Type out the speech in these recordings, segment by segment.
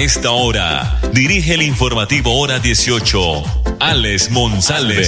A esta hora, dirige el informativo Hora 18, Alex Monsalve.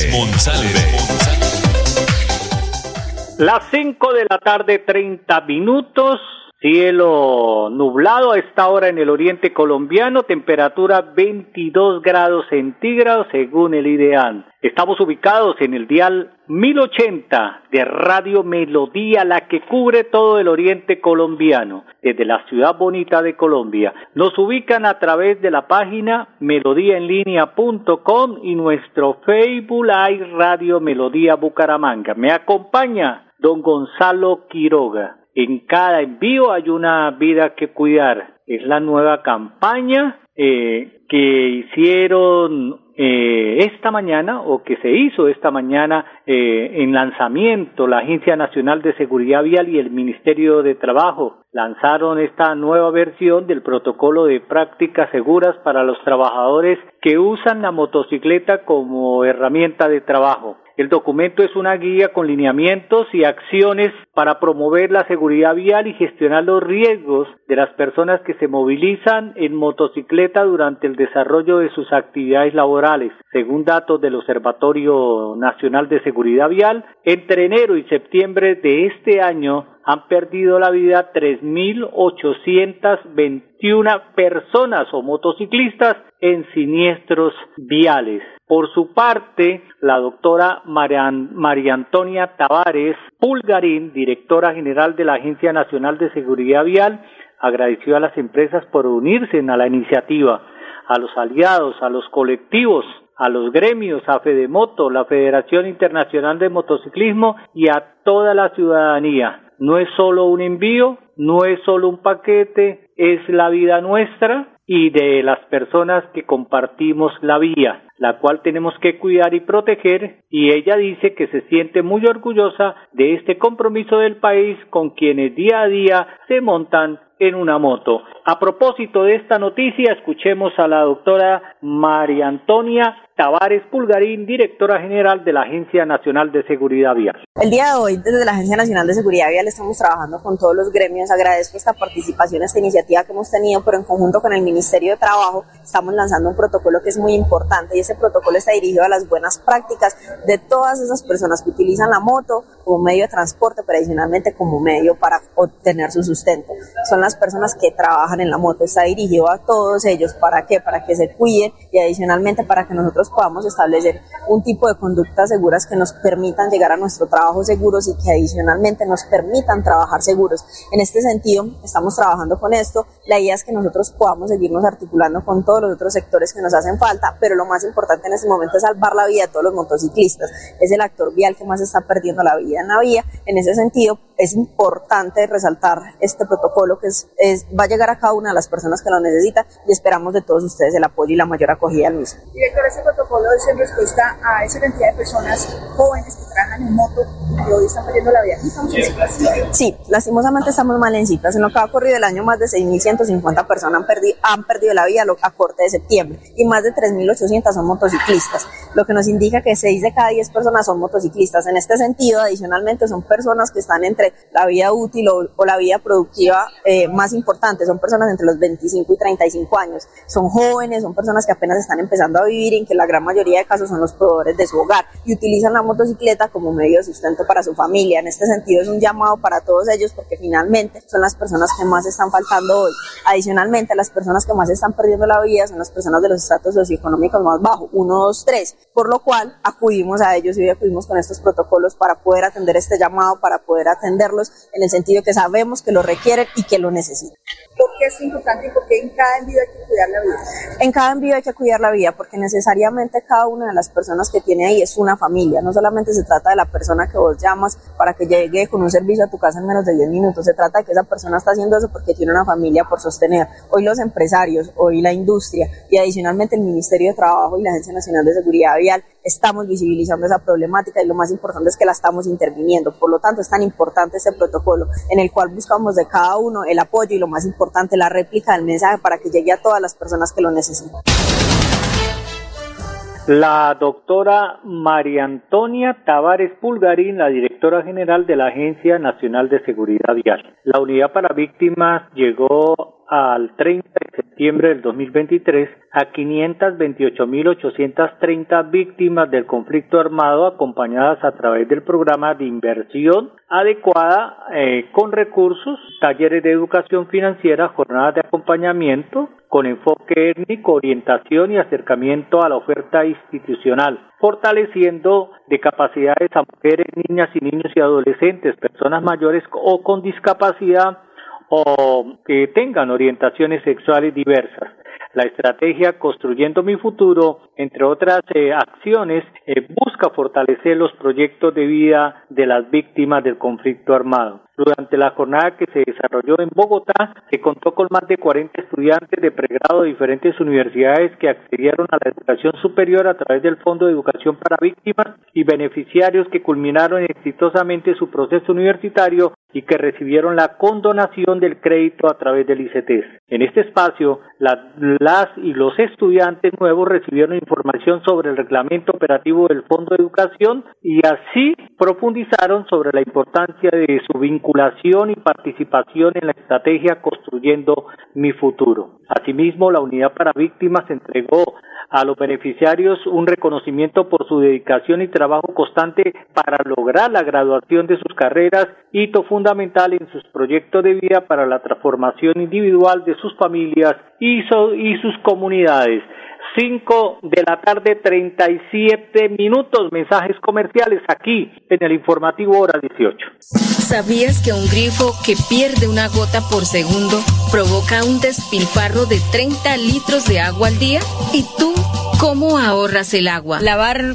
Las 5 de la tarde, 30 minutos. Cielo nublado a esta hora en el oriente colombiano, temperatura 22 grados centígrados según el ideal. Estamos ubicados en el dial 1080 de Radio Melodía, la que cubre todo el oriente colombiano, desde la ciudad bonita de Colombia. Nos ubican a través de la página melodíaenlínea.com y nuestro Facebook Live Radio Melodía Bucaramanga. Me acompaña don Gonzalo Quiroga. En cada envío hay una vida que cuidar. Es la nueva campaña eh, que hicieron eh, esta mañana o que se hizo esta mañana eh, en lanzamiento la Agencia Nacional de Seguridad Vial y el Ministerio de Trabajo lanzaron esta nueva versión del protocolo de prácticas seguras para los trabajadores que usan la motocicleta como herramienta de trabajo. El documento es una guía con lineamientos y acciones para promover la seguridad vial y gestionar los riesgos de las personas que se movilizan en motocicleta durante el desarrollo de sus actividades laborales. Según datos del Observatorio Nacional de Seguridad Vial, entre enero y septiembre de este año han perdido la vida 3.821 personas o motociclistas en siniestros viales. Por su parte, la doctora María Antonia Tavares Pulgarín, directora general de la Agencia Nacional de Seguridad Vial, agradeció a las empresas por unirse a la iniciativa, a los aliados, a los colectivos, a los gremios, a Fedemoto, la Federación Internacional de Motociclismo y a toda la ciudadanía. No es solo un envío, no es solo un paquete, es la vida nuestra y de las personas que compartimos la vía, la cual tenemos que cuidar y proteger, y ella dice que se siente muy orgullosa de este compromiso del país con quienes día a día se montan en una moto. A propósito de esta noticia, escuchemos a la doctora María Antonia Tavares Pulgarín, directora general de la Agencia Nacional de Seguridad Vial. El día de hoy, desde la Agencia Nacional de Seguridad Vial, estamos trabajando con todos los gremios. Agradezco esta participación, esta iniciativa que hemos tenido, pero en conjunto con el Ministerio de Trabajo estamos lanzando un protocolo que es muy importante y ese protocolo está dirigido a las buenas prácticas de todas esas personas que utilizan la moto como medio de transporte, pero adicionalmente como medio para obtener su sustento. Son las personas que trabajan en la moto. Está dirigido a todos ellos. ¿Para qué? Para que se cuiden y adicionalmente para que nosotros podamos establecer un tipo de conductas seguras que nos permitan llegar a nuestro trabajo seguros y que adicionalmente nos permitan trabajar seguros. En este sentido, estamos trabajando con esto. La idea es que nosotros podamos seguirnos articulando con todos los otros sectores que nos hacen falta, pero lo más importante en este momento es salvar la vida de todos los motociclistas. Es el actor vial que más está perdiendo la vida en la vía. En ese sentido, es importante resaltar este protocolo que es, va a llegar a cada una de las personas que lo necesitan y esperamos de todos ustedes el apoyo y la mayor acogida al mismo. Director, este protocolo es en respuesta a esa cantidad de personas jóvenes que trabajan en moto y hoy están perdiendo la vida. ¿Estamos Sí, lastimosamente estamos mal en cifras. En lo que ha ocurrido el año, más de 6.150 personas han perdido, han perdido la vida a corte de septiembre y más de 3.800 son motociclistas, lo que nos indica que 6 de cada 10 personas son motociclistas. En este sentido, adicionalmente, son personas que están entre la vida útil o, la vida productiva eh, más importante. Son personas entre los 25 y 35 años. Son jóvenes, son personas que apenas están empezando a vivir en que la gran mayoría de casos son los proveedores de su hogar y utilizan la motocicleta como medio de sustento para su familia. En este sentido es un llamado para todos ellos porque finalmente son las personas que más están faltando hoy. Adicionalmente, las personas que más están perdiendo la vida son las personas de los estratos socioeconómicos más bajos, 1, 2, 3, por lo cual acudimos a ellos y hoy acudimos con estos protocolos para poder atender este llamado, para poder atenderlos en el sentido que sabemos que lo requieren y que lo necesitan. ¿Por qué es importante y por qué en cada envío hay que cuidar la vida? En cada envío hay que cuidar la vida porque necesariamente cada una de las personas que tiene ahí es una familia. No solamente se trata de la persona que vos llamas para que llegue con un servicio a tu casa en menos de 10 minutos. Se trata de que esa persona está haciendo eso porque tiene una familia por sostener. Hoy los empresarios, hoy la industria y adicionalmente el Ministerio de Trabajo y la Agencia Nacional de Seguridad Vial estamos visibilizando esa problemática y lo más importante es que la estamos interviniendo. Por lo tanto, es tan importante este protocolo en el cual buscamos de cada uno el apoyo y lo más importante, la réplica del mensaje para que llegue a todas las personas que lo necesitan. La doctora María Antonia Tavares Pulgarín, la directora general de la Agencia Nacional de Seguridad Vial. La unidad para víctimas llegó al 30 de septiembre del 2023 a 528.830 víctimas del conflicto armado acompañadas a través del programa de inversión adecuada eh, con recursos, talleres de educación financiera, jornadas de acompañamiento con enfoque étnico, orientación y acercamiento a la oferta institucional, fortaleciendo de capacidades a mujeres, niñas y niños y adolescentes, personas mayores o con discapacidad o que tengan orientaciones sexuales diversas. La estrategia Construyendo mi futuro, entre otras eh, acciones, eh, busca fortalecer los proyectos de vida de las víctimas del conflicto armado. Durante la jornada que se desarrolló en Bogotá, se contó con más de 40 estudiantes de pregrado de diferentes universidades que accedieron a la educación superior a través del Fondo de Educación para Víctimas y beneficiarios que culminaron exitosamente su proceso universitario y que recibieron la condonación del crédito a través del ICTES. En este espacio, las y los estudiantes nuevos recibieron información sobre el reglamento operativo del Fondo de Educación y así profundizaron sobre la importancia de su vinculación y participación en la estrategia Construyendo mi futuro. Asimismo, la Unidad para Víctimas entregó a los beneficiarios un reconocimiento por su dedicación y trabajo constante para lograr la graduación de sus carreras, hito fundamental en sus proyectos de vida para la transformación individual de sus familias y, sus comunidades. 5 de la tarde, 37 minutos. Mensajes comerciales aquí en el informativo hora 18. ¿Sabías que un grifo que pierde una gota por segundo provoca un despilfarro de 30 litros de agua al día? ¿Y tú cómo ahorras el agua? Lavar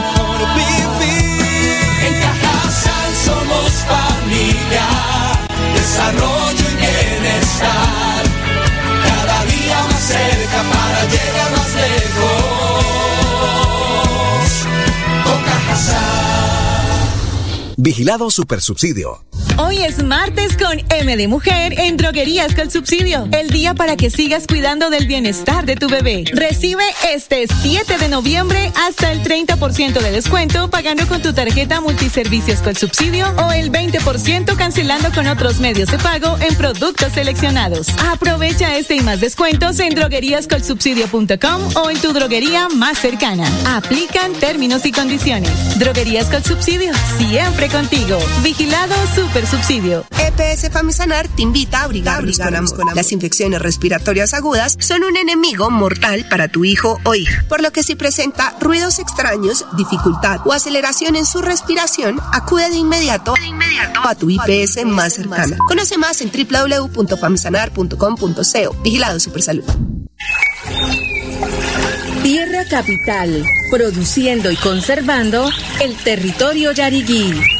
mejor vivir. En Cajasal somos familia, desarrollo y bienestar. Cada día más cerca para llegar más lejos. Con Cajasal. Vigilado Supersubsidio. Hoy es martes con M de Mujer en Droguerías con Subsidio. El día para que sigas cuidando del bienestar de tu bebé. Recibe este 7 de noviembre hasta el 30% de descuento pagando con tu tarjeta multiservicios con subsidio o el 20% cancelando con otros medios de pago en productos seleccionados. Aprovecha este y más descuentos en drogueríascolsubsidio.com o en tu droguería más cercana. Aplican términos y condiciones. Droguerías con Subsidio, siempre contigo. Vigilado Super subsidio. EPS Famisanar te invita a abrigarnos con amor. Las infecciones respiratorias agudas son un enemigo mortal para tu hijo o hija, por lo que si presenta ruidos extraños, dificultad o aceleración en su respiración, acude de inmediato, a tu IPS más cercana. Conoce más en www.famisanar.com.co. Vigilado Supersalud. Tierra Capital, produciendo y conservando el territorio yariguí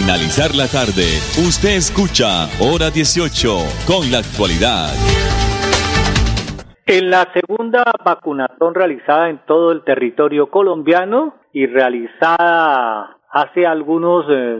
Finalizar la tarde, usted escucha Hora 18 con la actualidad. En la segunda vacunación realizada en todo el territorio colombiano y realizada hace algunos eh,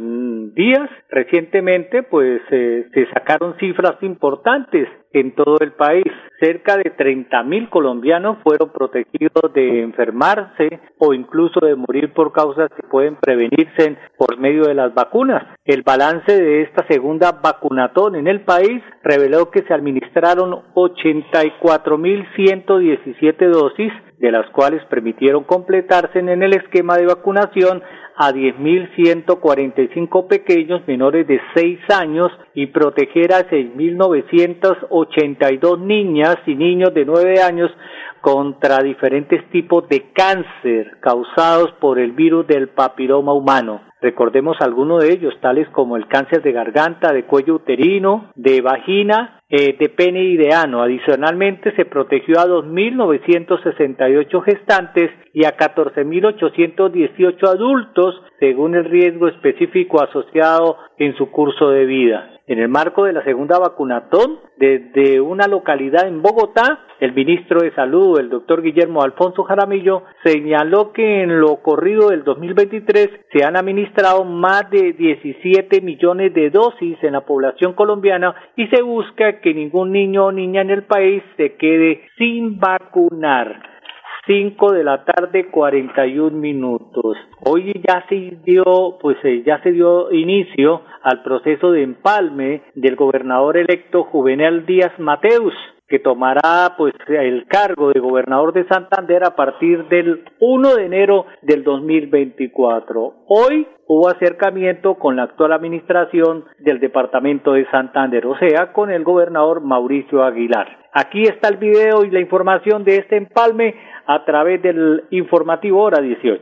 días, recientemente, pues eh, se sacaron cifras importantes en todo el país. Cerca de 30 mil colombianos fueron protegidos de enfermarse o incluso de morir por causas que pueden prevenirse por medio de las vacunas. El balance de esta segunda vacunatón en el país reveló que se administraron 84 mil 117 dosis, de las cuales permitieron completarse en el esquema de vacunación a 10.145 pequeños menores de 6 años y proteger a 6.982 niñas y niños de 9 años contra diferentes tipos de cáncer causados por el virus del papiloma humano. Recordemos algunos de ellos, tales como el cáncer de garganta, de cuello uterino, de vagina, eh, de pene y de ano. Adicionalmente, se protegió a 2.968 gestantes y a 14.818 adultos, según el riesgo específico asociado en su curso de vida. En el marco de la segunda vacunatón, desde una localidad en Bogotá, el ministro de Salud, el doctor Guillermo Alfonso Jaramillo, señaló que en lo corrido del 2023 se han administrado más de 17 millones de dosis en la población colombiana y se busca que ningún niño o niña en el país se quede sin vacunar. 5 de la tarde 41 minutos. Hoy ya se dio, pues eh, ya se dio inicio al proceso de empalme del gobernador electo Juvenal Díaz Mateus que tomará pues el cargo de gobernador de Santander a partir del 1 de enero del 2024. Hoy hubo acercamiento con la actual administración del departamento de Santander, o sea, con el gobernador Mauricio Aguilar. Aquí está el video y la información de este empalme a través del informativo Hora 18.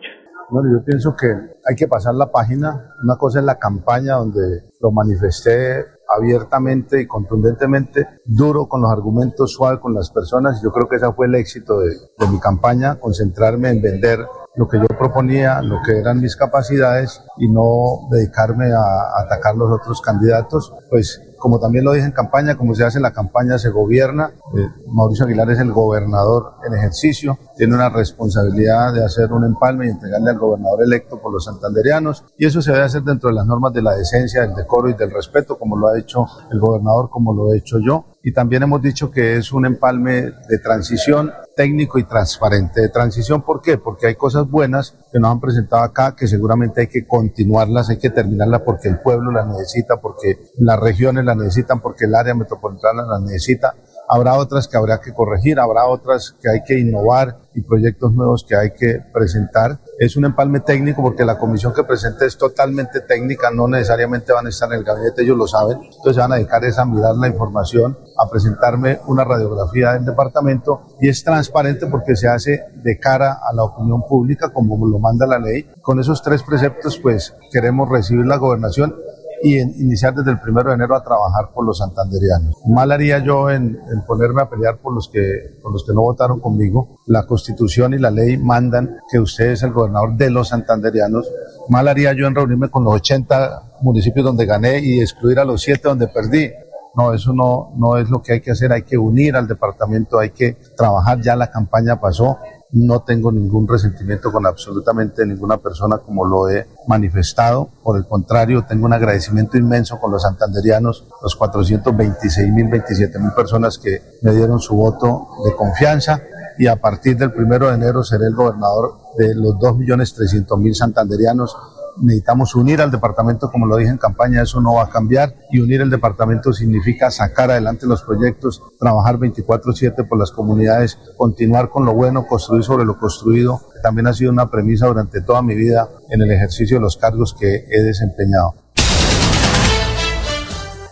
Bueno, yo pienso que hay que pasar la página. Una cosa es la campaña donde lo manifesté abiertamente y contundentemente, duro con los argumentos, suave con las personas. Yo creo que ese fue el éxito de, de mi campaña, concentrarme en vender lo que yo proponía, lo que eran mis capacidades y no dedicarme a atacar los otros candidatos, pues como también lo dije en campaña, como se hace en la campaña, se gobierna. Eh, Mauricio Aguilar es el gobernador en ejercicio, tiene una responsabilidad de hacer un empalme y entregarle al gobernador electo por los santanderianos, y eso se debe hacer dentro de las normas de la decencia, del decoro y del respeto, como lo ha hecho el gobernador, como lo he hecho yo. Y también hemos dicho que es un empalme de transición técnico y transparente. De transición, ¿por qué? Porque hay cosas buenas que nos han presentado acá, que seguramente hay que continuarlas, hay que terminarlas porque el pueblo las necesita, porque las regiones las necesitan, porque el área metropolitana las necesita. Habrá otras que habrá que corregir, habrá otras que hay que innovar y proyectos nuevos que hay que presentar. Es un empalme técnico porque la comisión que presenta es totalmente técnica, no necesariamente van a estar en el gabinete, ellos lo saben. Entonces se van a dedicar a mirar la información, a presentarme una radiografía del departamento y es transparente porque se hace de cara a la opinión pública como lo manda la ley. Con esos tres preceptos pues queremos recibir la gobernación y en iniciar desde el primero de enero a trabajar por los santanderianos. Mal haría yo en, ponerme a pelear por los, que, por los que no votaron conmigo. La constitución y la ley mandan que usted es el gobernador de los santanderianos. Mal haría yo en reunirme con los 80 municipios donde gané y excluir a los 7 donde perdí. No, eso no, no es lo que hay que hacer, hay que unir al departamento, hay que trabajar, ya la campaña pasó, no tengo ningún resentimiento con absolutamente ninguna persona como lo he manifestado. Por el contrario, tengo un agradecimiento inmenso con los santanderianos, los 426 mil, 27 mil personas que me dieron su voto de confianza y a partir del primero de enero seré el gobernador de los 2 millones 300 mil santanderianos necesitamos unir al departamento, como lo dije en campaña, eso no va a cambiar y unir el departamento significa sacar adelante los proyectos, trabajar 24/7 por las comunidades, continuar con lo bueno, construir sobre lo construido, también ha sido una premisa durante toda mi vida en el ejercicio de los cargos que he desempeñado.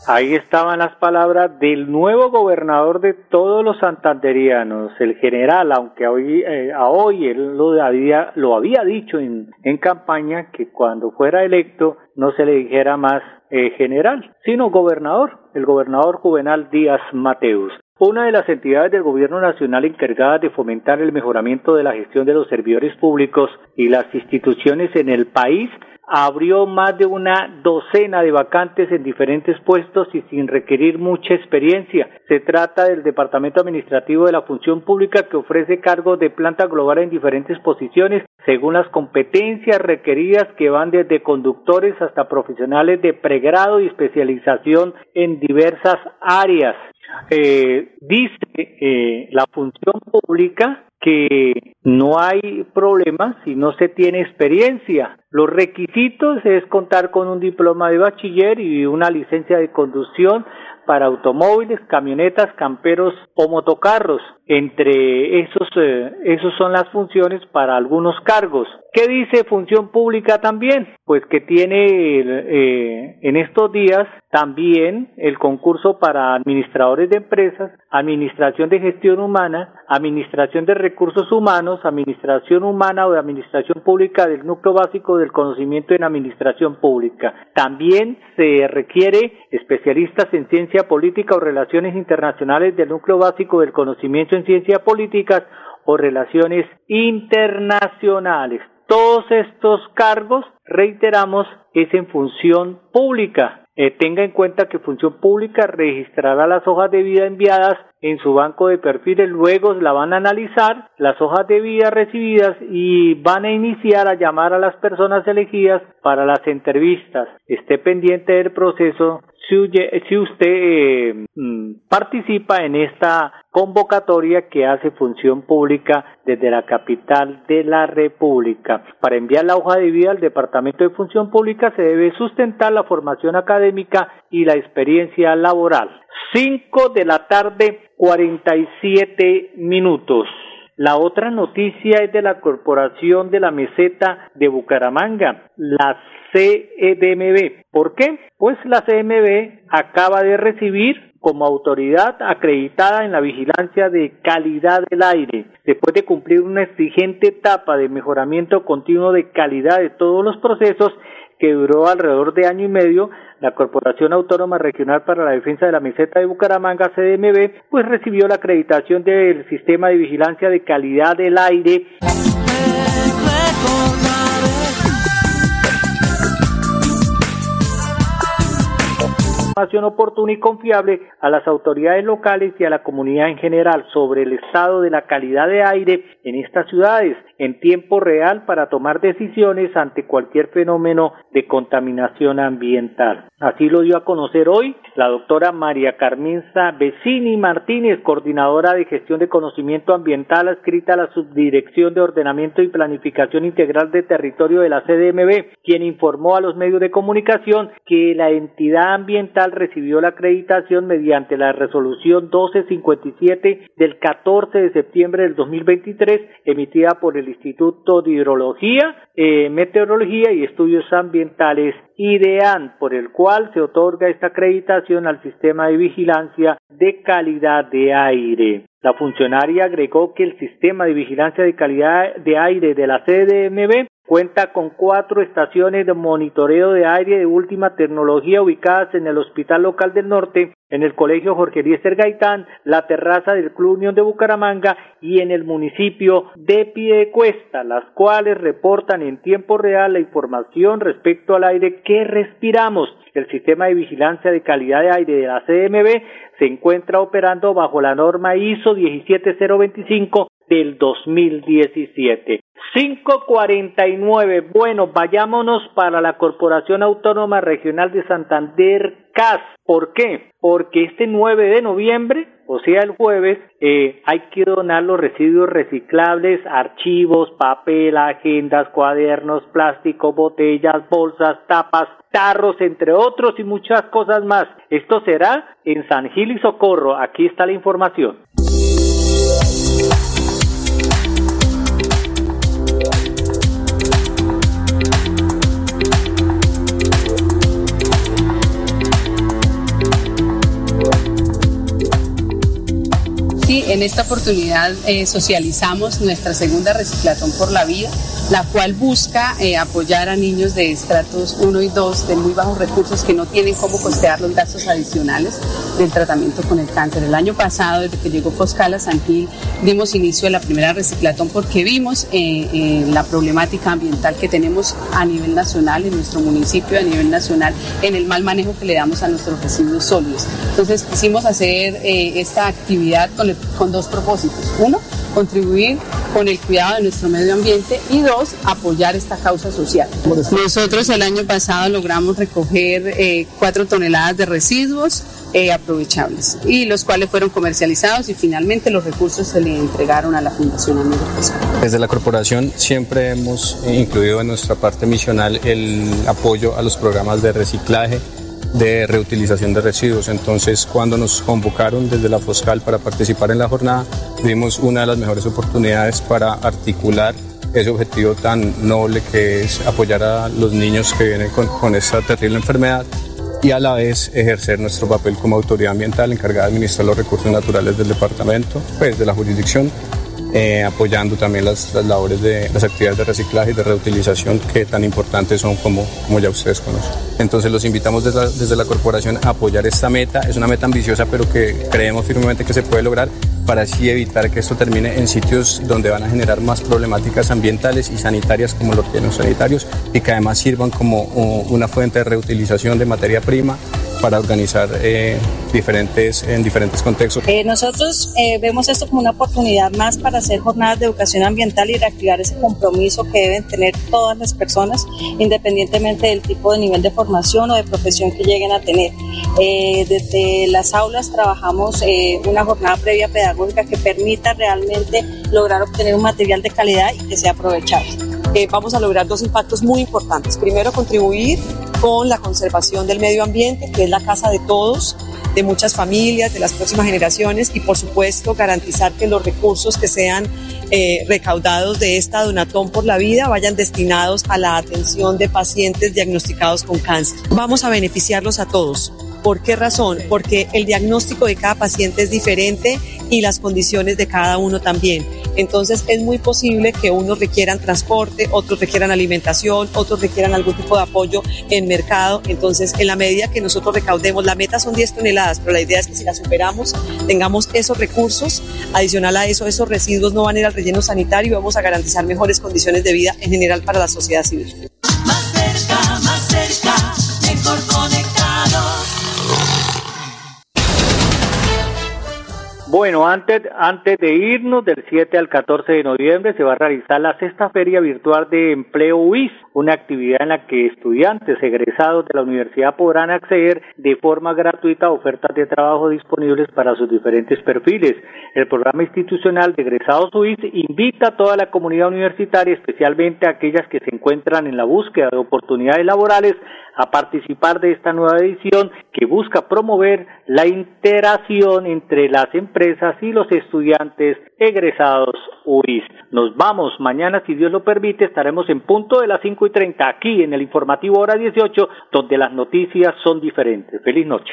Ahí estaban las palabras del nuevo gobernador de todos los santanderianos, el general, aunque hoy, eh, a hoy él lo había, lo había dicho en, en campaña que cuando fuera electo no se le dijera más eh, general, sino gobernador, el gobernador Juvenal Díaz Mateus. Una de las entidades del Gobierno Nacional encargadas de fomentar el mejoramiento de la gestión de los servidores públicos y las instituciones en el país abrió más de una docena de vacantes en diferentes puestos y sin requerir mucha experiencia. Se trata del Departamento Administrativo de la Función Pública que ofrece cargos de planta global en diferentes posiciones según las competencias requeridas que van desde conductores hasta profesionales de pregrado y especialización en diversas áreas. Eh, dice eh, la función pública que no hay problema si no se tiene experiencia. Los requisitos es contar con un diploma de bachiller y una licencia de conducción para automóviles, camionetas, camperos o motocarros. Entre esos, eh, esos son las funciones para algunos cargos. ¿Qué dice función pública también? Pues que tiene eh, en estos días también el concurso para administradores de empresas, administración de gestión humana, administración de recursos humanos, administración humana o de administración pública del núcleo básico del conocimiento en administración pública. También se requiere especialistas en ciencia política o relaciones internacionales del núcleo básico del conocimiento en ciencia políticas o relaciones internacionales. Todos estos cargos, reiteramos, es en función pública. Eh, tenga en cuenta que Función Pública registrará las hojas de vida enviadas en su banco de perfiles, luego la van a analizar, las hojas de vida recibidas y van a iniciar a llamar a las personas elegidas para las entrevistas. Esté pendiente del proceso si, usted eh, mm, participa en esta convocatoria que hace función pública desde la capital de la República. Para enviar la hoja de vida al Departamento de Función Pública se debe sustentar la formación académica y la experiencia laboral. 5 de la tarde, 47 minutos. La otra noticia es de la Corporación de la Meseta de Bucaramanga, la CEDMB. ¿Por qué? Pues la CMB acaba de recibir como autoridad acreditada en la vigilancia de calidad del aire, después de cumplir una exigente etapa de mejoramiento continuo de calidad de todos los procesos que duró alrededor de año y medio, la Corporación Autónoma Regional para la Defensa de la Meseta de Bucaramanga, CDMB, pues recibió la acreditación del Sistema de Vigilancia de Calidad del Aire. Información oportuna y confiable a las autoridades locales y a la comunidad en general sobre el estado de la calidad de aire en estas ciudades en tiempo real para tomar decisiones ante cualquier fenómeno de contaminación ambiental. Así lo dio a conocer hoy la doctora María Carmenza Vecini Martínez, coordinadora de gestión de conocimiento ambiental adscrita a la Subdirección de Ordenamiento y Planificación Integral de Territorio de la CDMB, quien informó a los medios de comunicación que la entidad ambiental recibió la acreditación mediante la resolución 1257 del 14 de septiembre del 2023 emitida por el Instituto de Hidrología, eh, Meteorología y Estudios Ambientales IDEAN, por el cual se otorga esta acreditación al sistema de vigilancia de calidad de aire. La funcionaria agregó que el sistema de vigilancia de calidad de aire de la CDMB Cuenta con cuatro estaciones de monitoreo de aire de última tecnología ubicadas en el Hospital Local del Norte, en el Colegio Jorge Eliezer Gaitán, la terraza del Club Unión de Bucaramanga y en el municipio de Piedecuesta, las cuales reportan en tiempo real la información respecto al aire que respiramos. El sistema de vigilancia de calidad de aire de la CMB se encuentra operando bajo la norma ISO 17025 del 2017. 549. Bueno, vayámonos para la Corporación Autónoma Regional de Santander, CAS. ¿Por qué? Porque este 9 de noviembre, o sea el jueves, eh, hay que donar los residuos reciclables, archivos, papel, agendas, cuadernos, plástico, botellas, bolsas, tapas, tarros, entre otros y muchas cosas más. Esto será en San Gil y Socorro. Aquí está la información. En esta oportunidad eh, socializamos nuestra segunda reciclatón por la vida la cual busca eh, apoyar a niños de estratos 1 y 2 de muy bajos recursos que no tienen cómo costear los gastos adicionales del tratamiento con el cáncer. El año pasado, desde que llegó Foscal a San Gil, dimos inicio a la primera reciclatón porque vimos eh, eh, la problemática ambiental que tenemos a nivel nacional, en nuestro municipio, a nivel nacional, en el mal manejo que le damos a nuestros residuos sólidos. Entonces quisimos hacer esta actividad con, con dos propósitos. Uno, contribuir con el cuidado de nuestro medio ambiente y dos, apoyar esta causa social. Nosotros el año pasado logramos recoger eh, cuatro toneladas de residuos eh, aprovechables y los cuales fueron comercializados y finalmente los recursos se le entregaron a la Fundación Amigo Desde la corporación siempre hemos incluido en nuestra parte misional el apoyo a los programas de reciclaje de reutilización de residuos. Entonces, cuando nos convocaron desde la Foscal para participar en la jornada, vimos una de las mejores oportunidades para articular ese objetivo tan noble que es apoyar a los niños que vienen con, con esta terrible enfermedad y a la vez ejercer nuestro papel como autoridad ambiental encargada de administrar los recursos naturales del departamento, pues de la jurisdicción eh, apoyando también las, labores de las actividades de reciclaje y de reutilización que tan importantes son como, como ya ustedes conocen. Entonces los invitamos desde la, desde la corporación a apoyar esta meta. Es una meta ambiciosa, pero que creemos firmemente que se puede lograr para así evitar que esto termine en sitios donde van a generar más problemáticas ambientales y sanitarias como los sanitarios y que además sirvan como una fuente de reutilización de materia prima para organizar eh, diferentes, en diferentes contextos. Eh, nosotros eh, vemos esto como una oportunidad más para hacer jornadas de educación ambiental y reactivar ese compromiso que deben tener todas las personas, independientemente del tipo de nivel de formación o de profesión que lleguen a tener. desde las aulas trabajamos una jornada previa pedagógica que permita realmente lograr obtener un material de calidad y que sea aprovechable. vamos a lograr dos impactos muy importantes. Primero, contribuir con la conservación del medio ambiente, que es la casa de todos, de muchas familias, de las próximas generaciones y por supuesto garantizar que los recursos que sean eh, recaudados de esta donatón por la vida vayan destinados a la atención de pacientes diagnosticados con cáncer. Vamos a beneficiarlos a todos. ¿Por qué razón? Porque el diagnóstico de cada paciente es diferente y las condiciones de cada uno también. Entonces es muy posible que unos requieran transporte, otros requieran alimentación, otros requieran algún tipo de apoyo en mercado. Entonces, en la medida que nosotros recaudemos, la meta son 10 toneladas, pero la idea es que si la superamos, tengamos esos recursos. Adicional a eso, esos residuos no van a ir al relleno sanitario y vamos a garantizar mejores condiciones de vida en general para la sociedad civil. Más cerca, más cerca, mejor Bueno, antes, antes de irnos, del 7 al 14 de noviembre se va a realizar la sexta feria virtual de empleo UIS, una actividad en la que estudiantes egresados de la universidad podrán acceder de forma gratuita a ofertas de trabajo disponibles para sus diferentes perfiles. El programa institucional de egresados UIS invita a toda la comunidad universitaria, especialmente a aquellas que se encuentran en la búsqueda de oportunidades laborales, a participar de esta nueva edición que busca promover la interacción entre las empresas y los estudiantes egresados UIS. Nos vamos mañana, si Dios lo permite, estaremos en punto de las 5 y 30 aquí en el informativo hora 18, donde las noticias son diferentes. Feliz noche.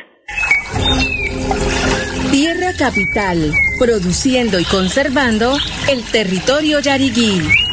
Tierra Capital, produciendo y conservando el territorio yariguí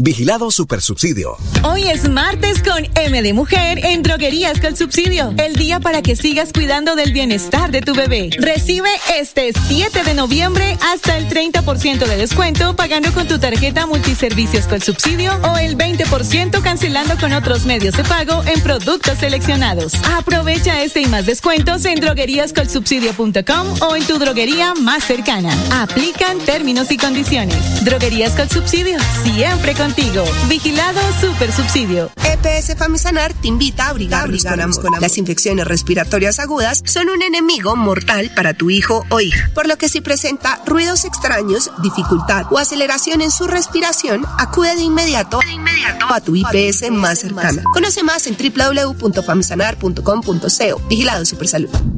Vigilado Supersubsidio. Hoy es martes con M de Mujer en Droguerías con Subsidio. El día para que sigas cuidando del bienestar de tu bebé. Recibe este 7 de noviembre hasta el 30% de descuento pagando con tu tarjeta multiservicios con subsidio o el 20% cancelando con otros medios de pago en productos seleccionados. Aprovecha este y más descuentos en drogueríascolsubsidio.com o en tu droguería más cercana. Aplican términos y condiciones. Droguerías con Subsidio, siempre contigo. Vigilado Super Subsidio. EPS Famisanar te invita a abrigarnos con amor. Las infecciones respiratorias agudas son un enemigo mortal para tu hijo o hija, por lo que si presenta ruidos extraños, dificultad o aceleración en su respiración, acude de inmediato, a tu IPS más cercana. Conoce más en www.famisanar.com.co. Vigilado Supersalud. A